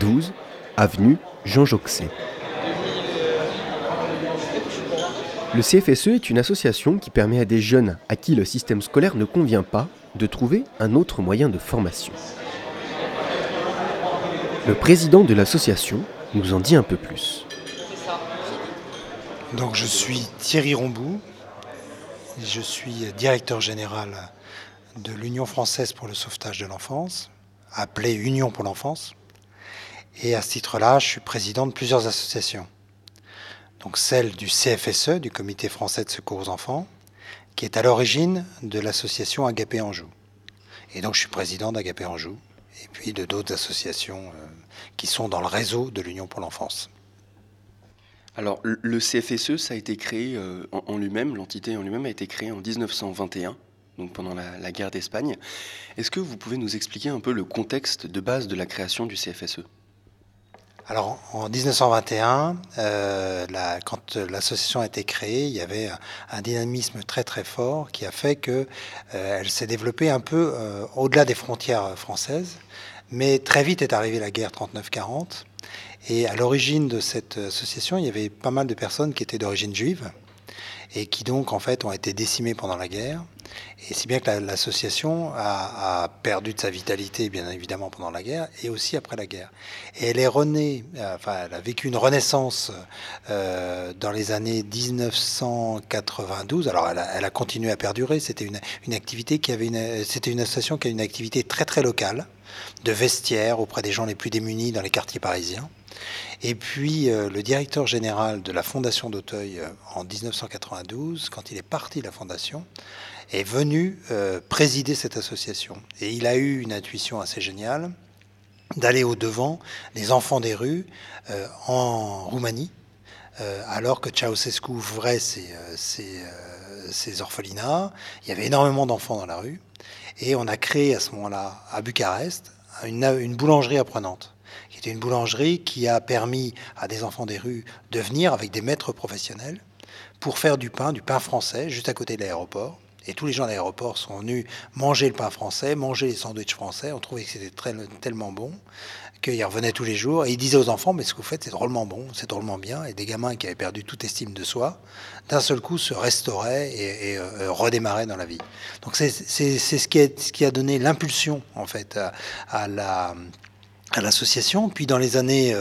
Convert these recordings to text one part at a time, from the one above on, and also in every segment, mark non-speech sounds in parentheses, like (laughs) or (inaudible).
12, avenue Jean Joxet. Le CFSE est une association qui permet à des jeunes à qui le système scolaire ne convient pas de trouver un autre moyen de formation. Le président de l'association nous en dit un peu plus. Donc je suis Thierry Rombou, je suis directeur général de l'Union française pour le sauvetage de l'enfance, appelée Union pour l'enfance. Et à ce titre-là, je suis président de plusieurs associations. Donc celle du CFSE, du Comité français de secours aux enfants, qui est à l'origine de l'association Agapé Anjou. Et donc je suis président d'Agapé Anjou, et puis de d'autres associations euh, qui sont dans le réseau de l'Union pour l'enfance. Alors, le CFSE, ça a été créé euh, en, lui-même, l'entité en lui-même a été créée en 1921, donc pendant la, guerre d'Espagne. Est-ce que vous pouvez nous expliquer un peu le contexte de base de la création du CFSE alors en 1921, euh, quand l'association a été créée, il y avait un, dynamisme très très fort qui a fait qu'elle euh, s'est développée un peu au-delà des frontières françaises. Mais très vite est arrivée la guerre 39-40 et à l'origine de cette association, il y avait pas mal de personnes qui étaient d'origine juive et qui donc en fait ont été décimées pendant la guerre. Et si bien que l'association a, perdu de sa vitalité, bien évidemment, pendant la guerre et aussi après la guerre. Et elle est renée, euh, enfin, elle a vécu une renaissance euh, dans les années 1992. Alors, elle a, elle a continué à perdurer. C'était une, une, activité qui avait une, c'était une association qui a une activité très très locale, de vestiaires auprès des gens les plus démunis dans les quartiers parisiens. Et puis euh, le directeur général de la Fondation d'Auteuil euh, en 1992, quand il est parti de la Fondation, est venu euh, présider cette association. Et il a eu une intuition assez géniale d'aller au-devant des enfants des rues en Roumanie, alors que Ceausescu ouvrait ses, orphelinats. Il y avait énormément d'enfants dans la rue. Et on a créé à ce moment-là, à Bucarest, une, boulangerie apprenante était une boulangerie qui a permis à des enfants des rues de venir avec des maîtres professionnels pour faire du pain, du pain français, juste à côté de l'aéroport. Et tous les gens de l'aéroport sont venus manger le pain français, manger les sandwichs français. On trouvait que c'était tellement bon qu'ils revenaient tous les jours. Et ils disaient aux enfants, mais ce que vous faites, c'est drôlement bon, c'est drôlement bien. Et des gamins qui avaient perdu toute estime de soi, d'un seul coup, se restauraient et, euh, redémarraient dans la vie. Donc c'est ce qui a donné l'impulsion, en fait, à la à l'association. Puis dans les années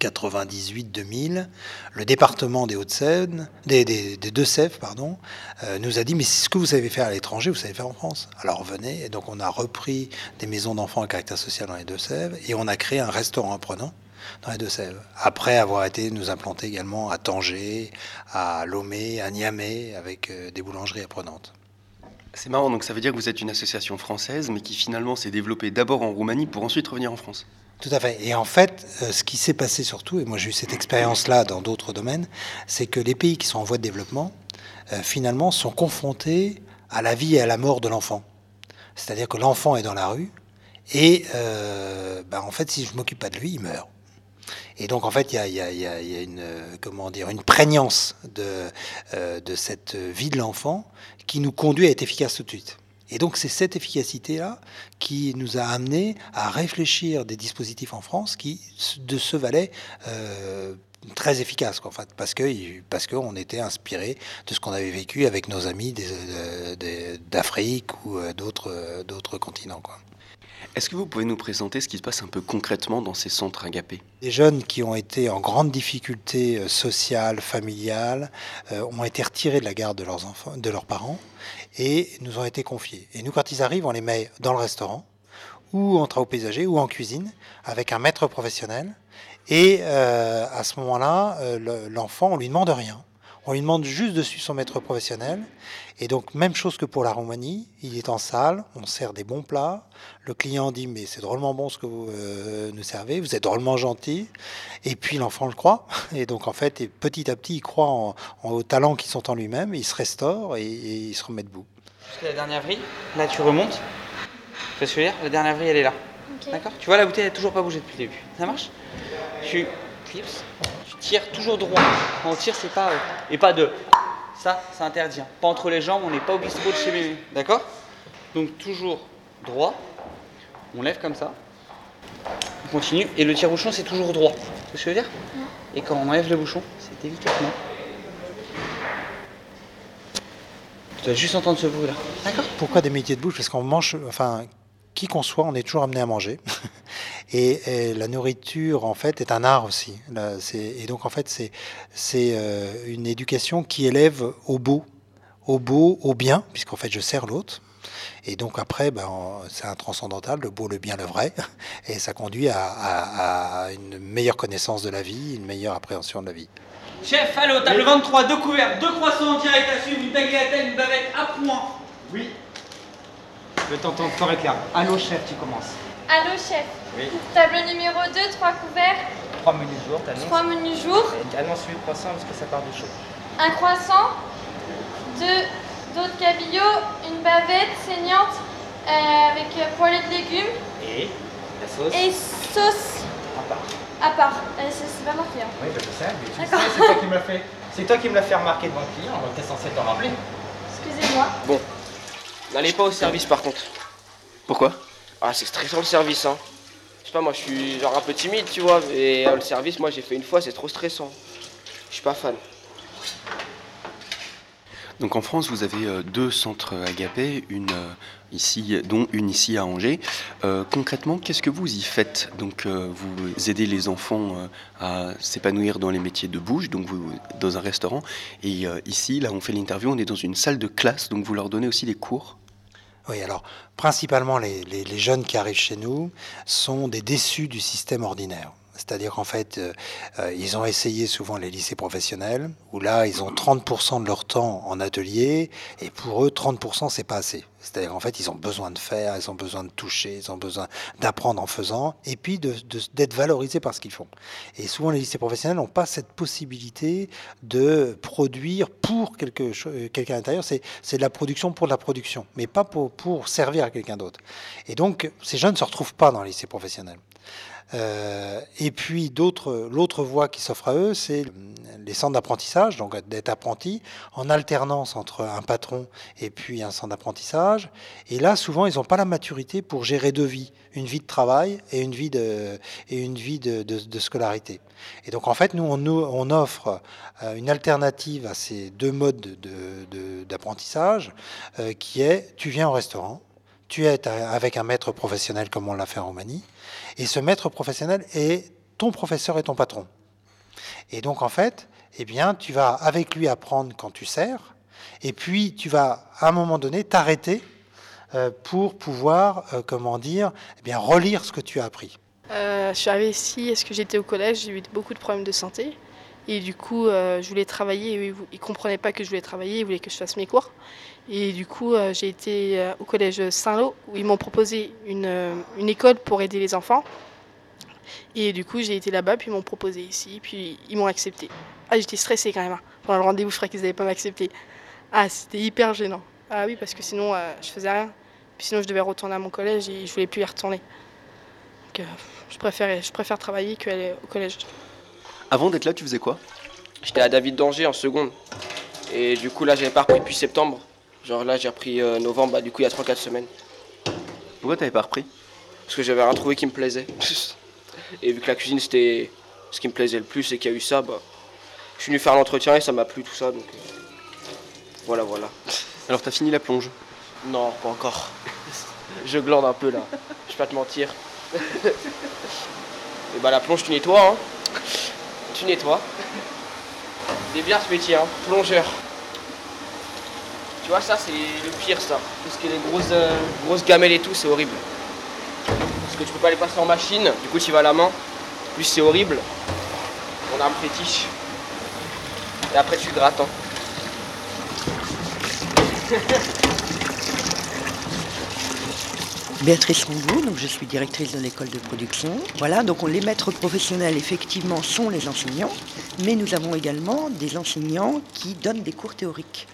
98-2000, euh, le département des Hauts-de-Seine, des, Deux-Sèvres, pardon, euh, nous a dit mais ce que vous savez faire à l'étranger, vous savez faire en France. Alors venez. Et donc on a repris des maisons d'enfants à caractère social dans les Deux-Sèvres et on a créé un restaurant apprenant dans les Deux-Sèvres. Après avoir été nous implanter également à Tanger, à Lomé, à Niamey, avec euh, des boulangeries apprenantes. C'est marrant, donc ça veut dire que vous êtes une association française, mais qui finalement s'est développée d'abord en Roumanie pour ensuite revenir en France. Tout à fait. Et en fait, euh, ce qui s'est passé surtout, et moi j'ai eu cette expérience-là dans d'autres domaines, c'est que les pays qui sont en voie de développement, euh, finalement, sont confrontés à la vie et à la mort de l'enfant. C'est-à-dire que l'enfant est dans la rue, et euh, ben, en fait, si je m'occupe pas de lui, il meurt. Et donc, en fait, il y a, une, comment dire, une prégnance de, de cette vie de l'enfant qui nous conduit à être efficace tout de suite. Et donc c'est cette efficacité-là qui nous a amené à réfléchir des dispositifs en France qui de ce valaient euh, très efficaces, en fait, parce que parce qu'on était inspiré de ce qu'on avait vécu avec nos amis d'Afrique ou euh, d'autres d'autres continents. Quoi. Est-ce que vous pouvez nous présenter ce qui se passe un peu concrètement dans ces centres agapés? Les jeunes qui ont été en grande difficulté euh, sociale, familiale, euh, ont été retirés de la garde de leurs enfants, de leurs parents, et nous ont été confiés. Et nous, quand ils arrivent, on les met dans le restaurant, ou en travaux paysagers, ou en cuisine, avec un maître professionnel. Et euh, à ce moment-là, l'enfant, on lui demande rien. On lui demande juste de suivre son maître professionnel. Et donc, même chose que pour la Roumanie, il est en salle, on sert des bons plats. Le client dit Mais c'est drôlement bon ce que vous euh, nous servez, vous êtes drôlement gentil. Et puis l'enfant le croit. (laughs) Et donc, en fait, petit à petit, il croit en, aux talents qui sont en lui-même, il se restaure et, il se remet debout. Jusqu'à la dernière vrille, là tu remontes. Tu vois ce La dernière vrille, elle est là. D'accord Tu vois, la bouteille, elle n'a toujours pas bougé depuis le début. Ça marche? Tu clipses tire toujours droit. Quand on tire, c'est pas. Euh, et pas de. Ça, c'est interdit. Hein. Pas entre les jambes, on n'est pas au bistrot de chez bébé. D'accord? Donc toujours droit. On lève comme ça. On continue. Et le tire-bouchon, c'est toujours droit. Tu ce que je veux dire? Et quand on enlève le bouchon, c'est délicatement. Tu dois juste entendre ce bruit là. D'accord? Pourquoi des métiers de bouche Parce qu'on mange, enfin, qui qu'on soit, on est toujours amené à manger. (laughs) et, la nourriture, en fait, est un art aussi. et donc, en fait, c'est euh, une éducation qui élève au beau, au beau, au bien, puisqu'en fait, je sers l'autre. Et donc après, ben, c'est un transcendantal, le beau, le bien, le vrai, (laughs) et ça conduit à, une meilleure connaissance de la vie, une meilleure appréhension de la vie. Chef, allô, table 23, deux couverts, deux croissants en direct à suivre, une tagliatelle, une bavette à point. Oui. Je t'entends fort et clair. Allô, chef, tu commences. Allô, chef. Oui. Table numéro 2, trois couverts. Trois menus jour, t'annonces. Trois menus jour. annonce 8 croissants parce que ça part du chaud. Un croissant, deux d'autres cabillots, une bavette saignante euh, avec poêlée de légumes. Et la sauce Et sauce. À part. À part. Euh, c'est pas marqué. Hein. Oui, bah, je sais, mais c'est toi qui me l'a fait. C'est toi qui me l'a fait remarquer devant le client, t'es censé t'en rappeler. Excusez-moi. Bon. N'allez pas au service par contre. Pourquoi? Ah, c'est stressant le service, hein. Je sais pas, moi je suis genre un peu timide, tu vois, mais euh, le service, moi j'ai fait une fois, c'est trop stressant. Je suis pas fan. Donc en France, vous avez euh, deux centres agapés, une euh, ici, dont une ici à Angers. Euh, concrètement, qu'est-ce que vous y faites? Donc vous aidez les enfants à s'épanouir dans les métiers de bouche, donc vous dans un restaurant. Et ici, là, on fait l'interview, on est dans une salle de classe, donc vous leur donnez aussi des cours. Oui, alors principalement les, jeunes qui arrivent chez nous sont des déçus du système ordinaire. C'est-à-dire qu'en fait, euh, euh, ils ont essayé souvent les lycées professionnels, où là, ils ont 30% de leur temps en atelier, et pour eux, 30%, c'est pas assez. C'est-à-dire qu'en fait, ils ont besoin de faire, ils ont besoin de toucher, ils ont besoin d'apprendre en faisant, et puis d'être valorisés par ce qu'ils font. Et souvent, les lycées professionnels n'ont pas cette possibilité de produire pour quelque quelqu'un à l'intérieur. C'est de la production pour de la production, mais pas pour, pour servir à quelqu'un d'autre. Et donc, ces jeunes ne se retrouvent pas dans les lycées professionnels. Euh, et puis d'autres, l'autre voie qui s'offre à eux, c'est les centres d'apprentissage, donc d'être apprenti en alternance entre un patron et puis un centre d'apprentissage. Et là, souvent, ils n'ont pas la maturité pour gérer deux vies, une vie de travail et une vie de, et une vie de, scolarité. Et donc, en fait, nous, on, on offre euh, une alternative à ces deux modes d'apprentissage euh, qui est, tu viens au restaurant, tu es avec un maître professionnel comme on l'a fait en Roumanie, et ce maître professionnel est ton professeur et ton patron. Et donc en fait, eh bien, tu vas avec lui apprendre quand tu sers, et puis tu vas à un moment donné t'arrêter euh, pour pouvoir, euh, comment dire, eh bien, relire ce que tu as appris. Euh, je suis arrivée ici, est-ce que j'étais au collège, j'ai eu beaucoup de problèmes de santé. Et du coup, je voulais travailler. Ils ne comprenaient pas que je voulais travailler, ils voulaient que je fasse mes cours. Et du coup, euh, j'ai été euh, au collège Saint-Lô où ils m'ont proposé une, euh, école pour aider les enfants. Et du coup, j'ai été là-bas, puis ils m'ont proposé ici, puis ils m'ont accepté. Ah, j'étais stressée quand même. Hein. Pendant le rendez-vous, je crois qu'ils n'avaient pas m'accepter. Ah, c'était hyper gênant. Ah oui, parce que sinon, je faisais rien. Puis sinon, je devais retourner à mon collège et je voulais plus y retourner. Donc, je préfère travailler qu'aller au collège. Avant d'être là, tu faisais quoi? J'étais à David d'Angers en seconde. Et du coup, là, j'avais pas repris depuis septembre. Genre là, j'ai repris euh, novembre, bah, du coup, il y a 3-4 semaines. Pourquoi t'avais pas repris? Parce que j'avais rien trouvé qui me plaisait. (laughs) et vu que la cuisine, c'était ce qui me plaisait le plus et qu'il y a eu ça, bah, je suis venu faire l'entretien et ça m'a plu tout ça. Donc euh, voilà, voilà. (laughs) Alors, t'as fini la plonge? Non, pas encore. (laughs) je glande un peu là. Je vais pas te mentir. et bah, la plonge, tu nettoies, hein. Tu nettoies. C'est bien ce métier, hein. Plongeur. Tu vois, ça, c'est le pire, ça. Parce que les grosses, euh, grosses gamelles et tout, c'est horrible. Parce que tu peux pas les passer en machine, du coup, tu vas à la main. Plus c'est horrible. On a un fétiche. Et après, tu grattes. Hein. (laughs) Béatrice Rondeau, donc je suis directrice de l'école de production. Voilà, donc les maîtres professionnels effectivement sont les enseignants, mais nous avons également des enseignants qui donnent des cours théoriques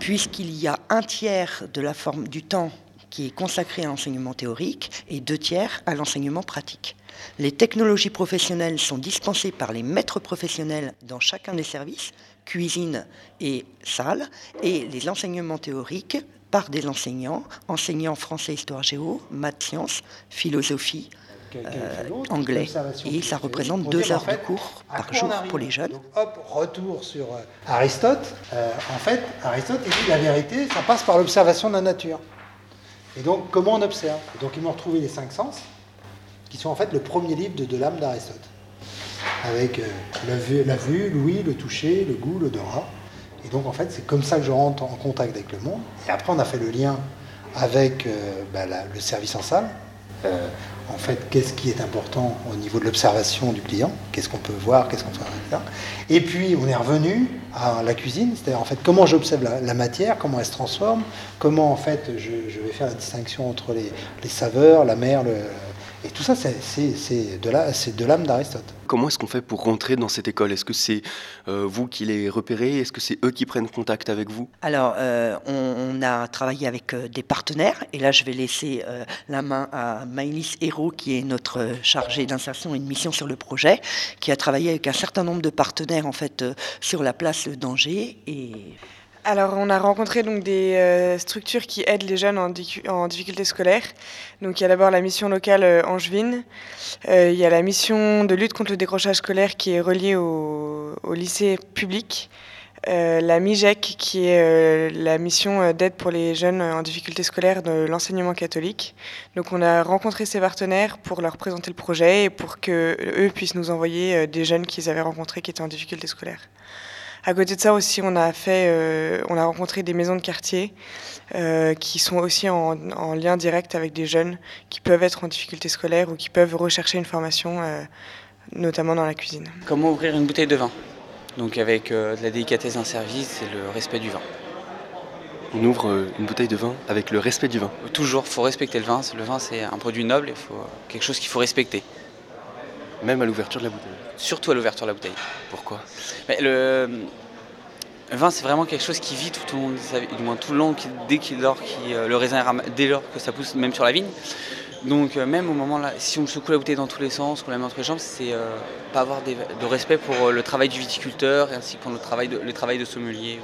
puisqu'il y a un tiers de la forme du temps qui est consacré à l'enseignement théorique et deux tiers à l'enseignement pratique. Les technologies professionnelles sont dispensées par les maîtres professionnels dans chacun des services, cuisine et salle, et les enseignements théoriques par des enseignants, enseignants français, histoire géo, maths, sciences, philosophie, anglais. Et ça représente deux heures de cours par jour pour les jeunes. hop, retour sur Aristote. en fait, Aristote dit la vérité, ça passe par l'observation de la nature. Et donc, comment on observe? Donc, ils m'ont retrouvé les cinq sens, qui sont en fait le premier livre de, de l'âme d'Aristote, avec la, vue, la vue, l'ouïe, le toucher, le goût, l'odorat. Et donc, en fait, c'est comme ça que je rentre en contact avec le monde. Et après, on a fait le lien avec euh, bah, le service en salle. Euh, en fait, qu'est-ce qui est important au niveau de l'observation du client? Qu'est-ce qu'on peut voir? Qu'est-ce qu'on peut faire Et puis, on est revenu à la cuisine, c'est-à-dire en fait comment j'observe la, matière, comment elle se transforme, comment en fait je, vais faire la distinction entre les, les saveurs, la mer, le, et tout ça, c'est de l'âme d'Aristote. Comment est-ce qu'on fait pour rentrer dans cette école? Est-ce que c'est euh, vous qui les repérez? Est-ce que c'est eux qui prennent contact avec vous? Alors, euh, on, a travaillé avec euh, des partenaires. Et là, je vais laisser la main à Maïlis Hérault, qui est notre chargée d'insertion et de mission sur le projet, qui a travaillé avec un certain nombre de partenaires en fait sur la place d'Angers. Et alors, on a rencontré donc des euh, structures qui aident les jeunes en, difficulté scolaire. Donc, il y a d'abord la mission locale euh, Angevine. Euh, il y a la mission de lutte contre le décrochage scolaire qui est reliée au, lycée public. la MIGEC, qui est la mission d'aide pour les jeunes en difficulté scolaire de l'enseignement catholique. Donc, on a rencontré ces partenaires pour leur présenter le projet et pour qu'eux puissent nous envoyer des jeunes qu'ils avaient rencontrés qui étaient en difficulté scolaire. À côté de ça aussi, on a fait, euh, on a rencontré des maisons de quartier euh, qui sont aussi en, lien direct avec des jeunes qui peuvent être en difficulté scolaire ou qui peuvent rechercher une formation, euh, notamment dans la cuisine. Comment ouvrir une bouteille de vin? Donc avec de la délicatesse d'un service et le respect du vin. On ouvre une bouteille de vin avec le respect du vin. Toujours, il faut respecter le vin. Le vin, c'est un produit noble, il faut quelque chose qu'il faut respecter. Même à l'ouverture de la bouteille Surtout à l'ouverture de la bouteille. Pourquoi? Le, vin, c'est vraiment quelque chose qui vit tout au long, du moins tout le long, dès qu'il dort, qui, euh, le raisin dès lors que ça pousse, même sur la vigne. Donc euh, même au moment là, si on secoue la bouteille dans tous les sens, qu'on la met entre les jambes, c'est euh, pas avoir de respect pour le travail du viticulteur ainsi que pour le travail de, le travail de sommelier.